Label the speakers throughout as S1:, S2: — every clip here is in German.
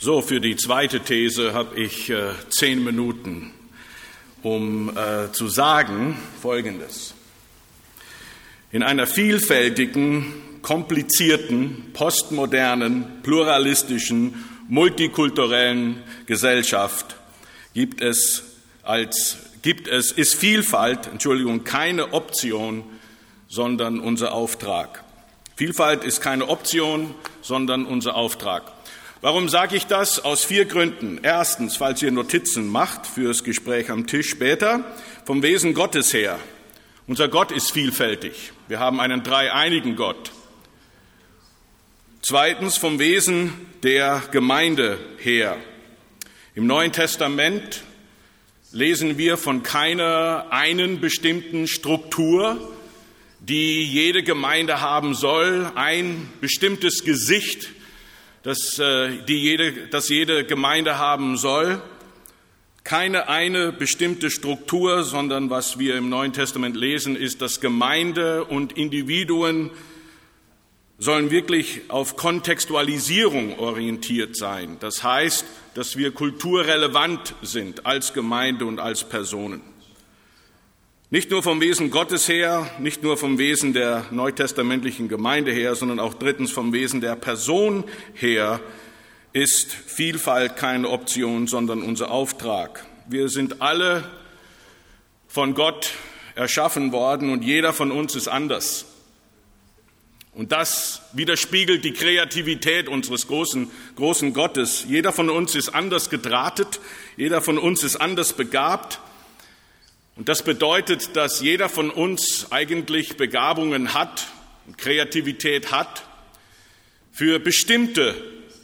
S1: So, für die zweite These habe ich äh, zehn Minuten, um äh, zu sagen Folgendes. In einer vielfältigen, komplizierten, postmodernen, pluralistischen, multikulturellen Gesellschaft gibt es als gibt es ist Vielfalt, Entschuldigung, keine Option, sondern unser Auftrag. Vielfalt ist keine Option, sondern unser Auftrag. Warum sage ich das? Aus vier Gründen. Erstens, falls ihr Notizen macht fürs Gespräch am Tisch später, vom Wesen Gottes her. Unser Gott ist vielfältig. Wir haben einen dreieinigen Gott. Zweitens, vom Wesen der Gemeinde her. Im Neuen Testament lesen wir von keiner einen bestimmten Struktur, die jede Gemeinde haben soll, ein bestimmtes Gesicht, das, äh, die jede, das jede Gemeinde haben soll. Keine eine bestimmte Struktur, sondern was wir im Neuen Testament lesen, ist, dass Gemeinde und Individuen sollen wirklich auf Kontextualisierung orientiert sein. Das heißt, dass wir kulturrelevant sind als Gemeinde und als Personen. Nicht nur vom Wesen Gottes her, nicht nur vom Wesen der neutestamentlichen Gemeinde her, sondern auch drittens vom Wesen der Person her ist Vielfalt keine Option, sondern unser Auftrag. Wir sind alle von Gott erschaffen worden und jeder von uns ist anders. Und das widerspiegelt die Kreativität unseres großen, großen Gottes. Jeder von uns ist anders gedrahtet, jeder von uns ist anders begabt und das bedeutet, dass jeder von uns eigentlich Begabungen hat und Kreativität hat für bestimmte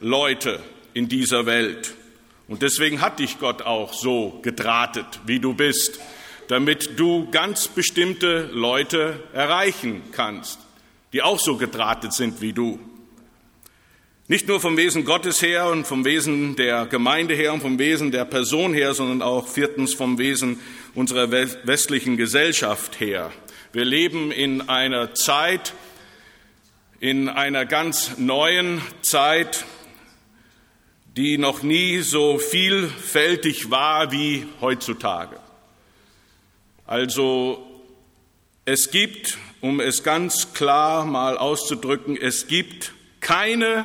S1: Leute in dieser Welt. Und deswegen hat dich Gott auch so gedrahtet, wie du bist, damit du ganz bestimmte Leute erreichen kannst, die auch so gedrahtet sind wie du. Nicht nur vom Wesen Gottes her und vom Wesen der Gemeinde her und vom Wesen der Person her, sondern auch viertens vom Wesen unserer westlichen Gesellschaft her. Wir leben in einer Zeit, in einer ganz neuen Zeit, die noch nie so vielfältig war wie heutzutage. Also es gibt, um es ganz klar mal auszudrücken, es gibt keine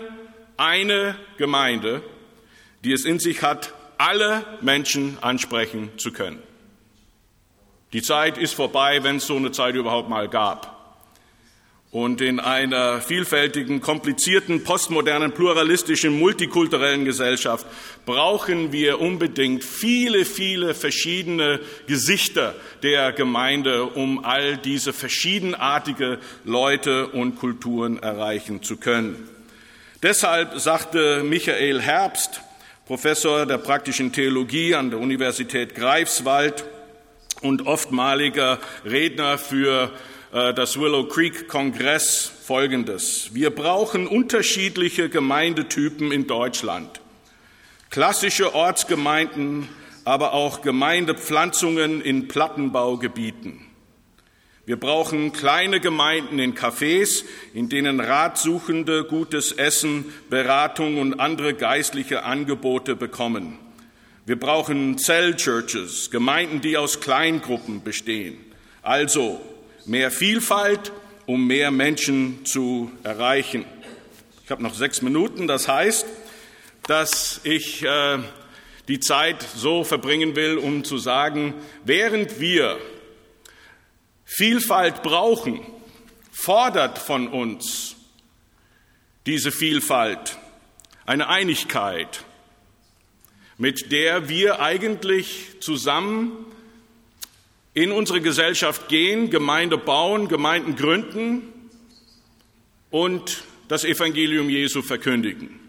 S1: eine Gemeinde, die es in sich hat, alle Menschen ansprechen zu können. Die Zeit ist vorbei, wenn es so eine Zeit überhaupt mal gab. Und in einer vielfältigen, komplizierten, postmodernen, pluralistischen, multikulturellen Gesellschaft brauchen wir unbedingt viele, viele verschiedene Gesichter der Gemeinde, um all diese verschiedenartige Leute und Kulturen erreichen zu können. Deshalb sagte Michael Herbst, Professor der praktischen Theologie an der Universität Greifswald und oftmaliger Redner für äh, das Willow Creek Kongress Folgendes. Wir brauchen unterschiedliche Gemeindetypen in Deutschland. Klassische Ortsgemeinden, aber auch Gemeindepflanzungen in Plattenbaugebieten. Wir brauchen kleine Gemeinden in Cafés, in denen Ratsuchende gutes Essen, Beratung und andere geistliche Angebote bekommen. Wir brauchen Cell-Churches, Gemeinden, die aus Kleingruppen bestehen. Also mehr Vielfalt, um mehr Menschen zu erreichen. Ich habe noch sechs Minuten, das heißt, dass ich äh, die Zeit so verbringen will, um zu sagen, während wir Vielfalt brauchen, fordert von uns diese Vielfalt eine Einigkeit, mit der wir eigentlich zusammen in unsere Gesellschaft gehen, Gemeinde bauen, Gemeinden gründen und das Evangelium Jesu verkündigen.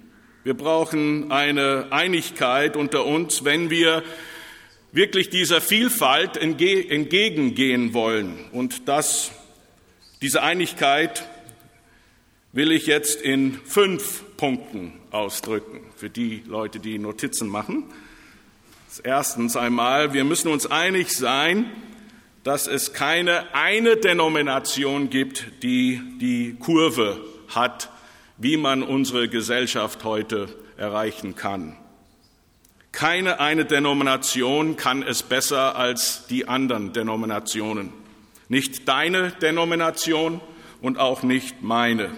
S1: Wir brauchen eine Einigkeit unter uns, wenn wir wirklich dieser Vielfalt entgegengehen wollen. Und das, diese Einigkeit will ich jetzt in fünf Punkten ausdrücken für die Leute, die Notizen machen. Erstens einmal, wir müssen uns einig sein, dass es keine eine Denomination gibt, die die Kurve hat, wie man unsere Gesellschaft heute erreichen kann. Keine eine Denomination kann es besser als die anderen Denominationen. Nicht deine Denomination und auch nicht meine.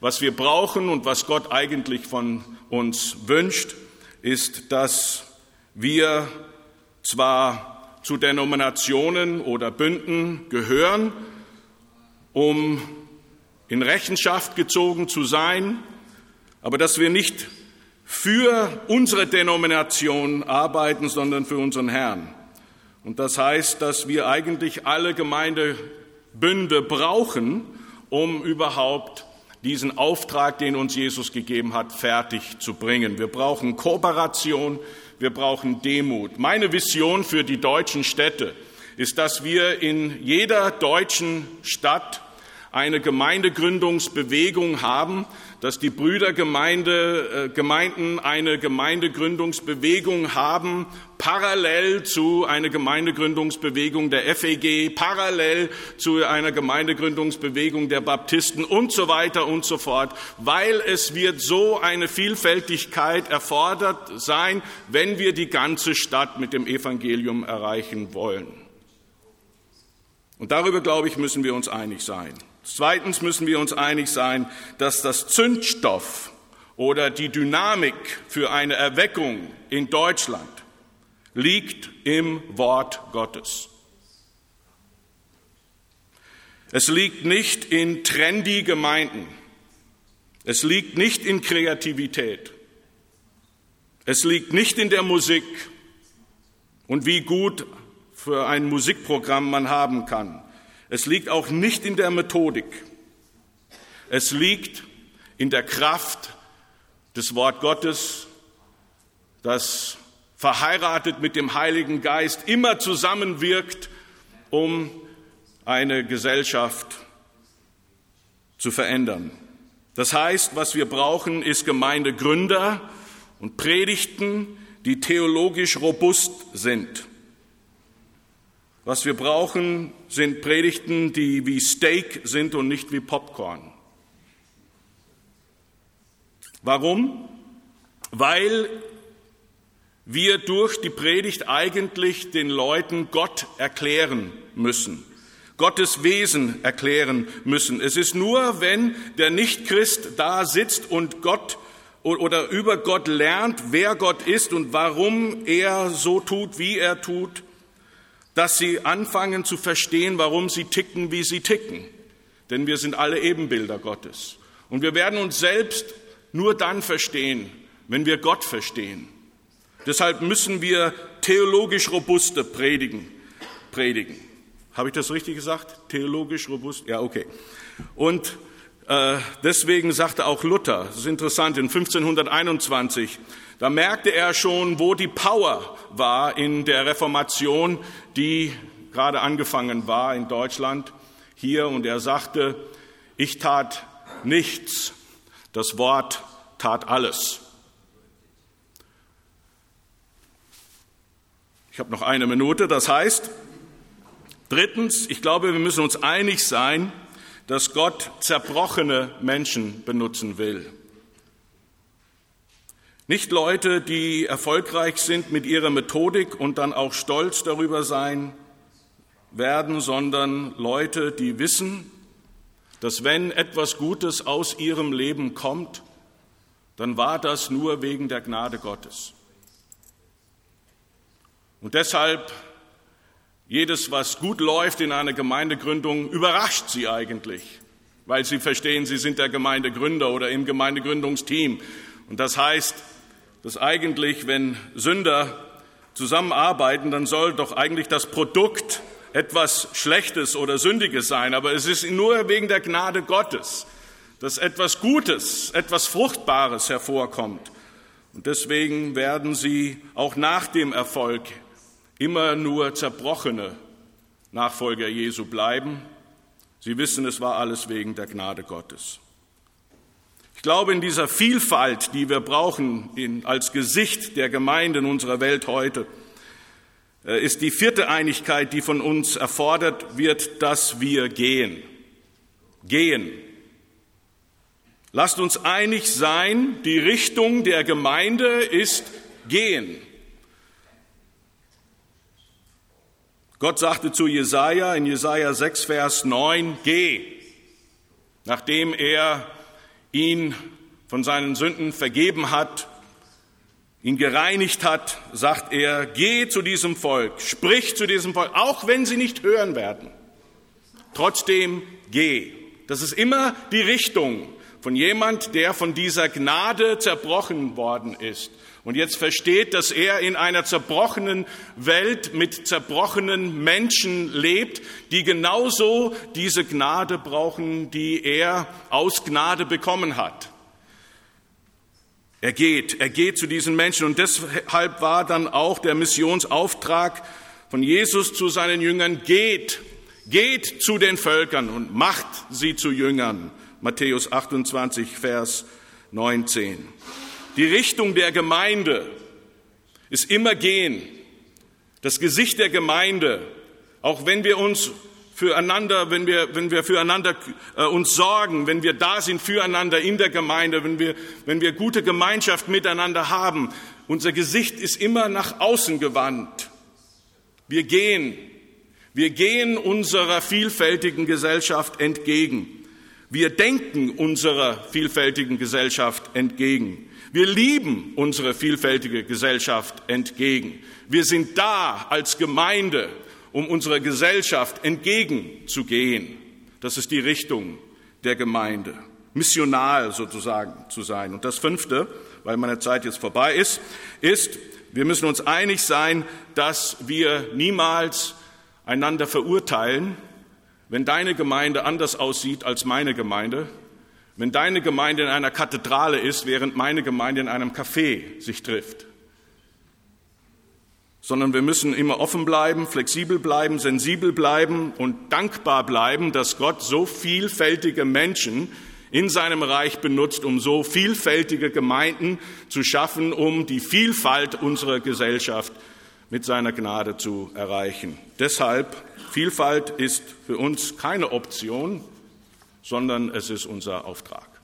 S1: Was wir brauchen und was Gott eigentlich von uns wünscht, ist, dass wir zwar zu Denominationen oder Bünden gehören, um in Rechenschaft gezogen zu sein, aber dass wir nicht für unsere Denomination arbeiten, sondern für unseren Herrn. Und das heißt, dass wir eigentlich alle Gemeindebünde brauchen, um überhaupt diesen Auftrag, den uns Jesus gegeben hat, fertig zu bringen. Wir brauchen Kooperation, wir brauchen Demut. Meine Vision für die deutschen Städte ist, dass wir in jeder deutschen Stadt eine Gemeindegründungsbewegung haben, dass die Brüdergemeinden äh, eine Gemeindegründungsbewegung haben, parallel zu einer Gemeindegründungsbewegung der FEG, parallel zu einer Gemeindegründungsbewegung der Baptisten und so weiter und so fort, weil es wird so eine Vielfältigkeit erfordert sein, wenn wir die ganze Stadt mit dem Evangelium erreichen wollen. Und darüber, glaube ich, müssen wir uns einig sein. Zweitens müssen wir uns einig sein, dass das Zündstoff oder die Dynamik für eine Erweckung in Deutschland liegt im Wort Gottes. Es liegt nicht in trendy Gemeinden. Es liegt nicht in Kreativität. Es liegt nicht in der Musik und wie gut für ein Musikprogramm man haben kann. Es liegt auch nicht in der Methodik. Es liegt in der Kraft des Wort Gottes, das verheiratet mit dem Heiligen Geist immer zusammenwirkt, um eine Gesellschaft zu verändern. Das heißt, was wir brauchen, ist Gemeindegründer und Predigten, die theologisch robust sind. Was wir brauchen, sind Predigten, die wie Steak sind und nicht wie Popcorn. Warum? Weil wir durch die Predigt eigentlich den Leuten Gott erklären müssen, Gottes Wesen erklären müssen. Es ist nur, wenn der Nichtchrist da sitzt und Gott oder über Gott lernt, wer Gott ist und warum er so tut, wie er tut, dass sie anfangen zu verstehen, warum sie ticken, wie sie ticken. Denn wir sind alle Ebenbilder Gottes. Und wir werden uns selbst nur dann verstehen, wenn wir Gott verstehen. Deshalb müssen wir theologisch robuste predigen. predigen. Habe ich das richtig gesagt? Theologisch robust? Ja, okay. Und deswegen sagte auch Luther, das ist interessant, in 1521, da merkte er schon, wo die Power war in der Reformation, die gerade angefangen war in Deutschland hier. Und er sagte, ich tat nichts, das Wort tat alles. Ich habe noch eine Minute. Das heißt, drittens, ich glaube, wir müssen uns einig sein, dass Gott zerbrochene Menschen benutzen will. Nicht Leute, die erfolgreich sind mit ihrer Methodik und dann auch stolz darüber sein werden, sondern Leute, die wissen, dass wenn etwas Gutes aus ihrem Leben kommt, dann war das nur wegen der Gnade Gottes. Und deshalb, jedes, was gut läuft in einer Gemeindegründung, überrascht sie eigentlich, weil sie verstehen, sie sind der Gemeindegründer oder im Gemeindegründungsteam. Und das heißt, dass eigentlich, wenn Sünder zusammenarbeiten, dann soll doch eigentlich das Produkt etwas Schlechtes oder Sündiges sein. Aber es ist nur wegen der Gnade Gottes, dass etwas Gutes, etwas Fruchtbares hervorkommt. Und deswegen werden sie auch nach dem Erfolg immer nur zerbrochene Nachfolger Jesu bleiben. Sie wissen, es war alles wegen der Gnade Gottes. Ich glaube, in dieser Vielfalt, die wir brauchen in, als Gesicht der Gemeinde in unserer Welt heute, äh, ist die vierte Einigkeit, die von uns erfordert wird, dass wir gehen. Gehen. Lasst uns einig sein, die Richtung der Gemeinde ist gehen. Gott sagte zu Jesaja in Jesaja 6, Vers 9, geh, nachdem er ihn von seinen Sünden vergeben hat, ihn gereinigt hat, sagt er, geh zu diesem Volk, sprich zu diesem Volk, auch wenn sie nicht hören werden. Trotzdem geh. Das ist immer die Richtung von jemand, der von dieser Gnade zerbrochen worden ist und jetzt versteht, dass er in einer zerbrochenen Welt mit zerbrochenen Menschen lebt, die genauso diese Gnade brauchen, die er aus Gnade bekommen hat. Er geht, er geht zu diesen Menschen und deshalb war dann auch der Missionsauftrag von Jesus zu seinen Jüngern, geht, geht zu den Völkern und macht sie zu Jüngern. Matthäus 28, Vers 19. Die Richtung der Gemeinde ist immer gehen. Das Gesicht der Gemeinde, auch wenn wir uns füreinander, wenn wir, wenn wir füreinander äh, uns sorgen, wenn wir da sind füreinander in der Gemeinde, wenn wir, wenn wir gute Gemeinschaft miteinander haben, unser Gesicht ist immer nach außen gewandt. Wir gehen, wir gehen unserer vielfältigen Gesellschaft entgegen. Wir denken unserer vielfältigen Gesellschaft entgegen. Wir lieben unsere vielfältige Gesellschaft entgegen. Wir sind da als Gemeinde, um unserer Gesellschaft entgegenzugehen. Das ist die Richtung der Gemeinde, missional sozusagen zu sein. Und das Fünfte, weil meine Zeit jetzt vorbei ist, ist, wir müssen uns einig sein, dass wir niemals einander verurteilen, wenn deine Gemeinde anders aussieht als meine Gemeinde, wenn deine Gemeinde in einer Kathedrale ist, während meine Gemeinde in einem Café sich trifft. Sondern wir müssen immer offen bleiben, flexibel bleiben, sensibel bleiben und dankbar bleiben, dass Gott so vielfältige Menschen in seinem Reich benutzt, um so vielfältige Gemeinden zu schaffen, um die Vielfalt unserer Gesellschaft mit seiner Gnade zu erreichen. Deshalb, Vielfalt ist für uns keine Option, sondern es ist unser Auftrag.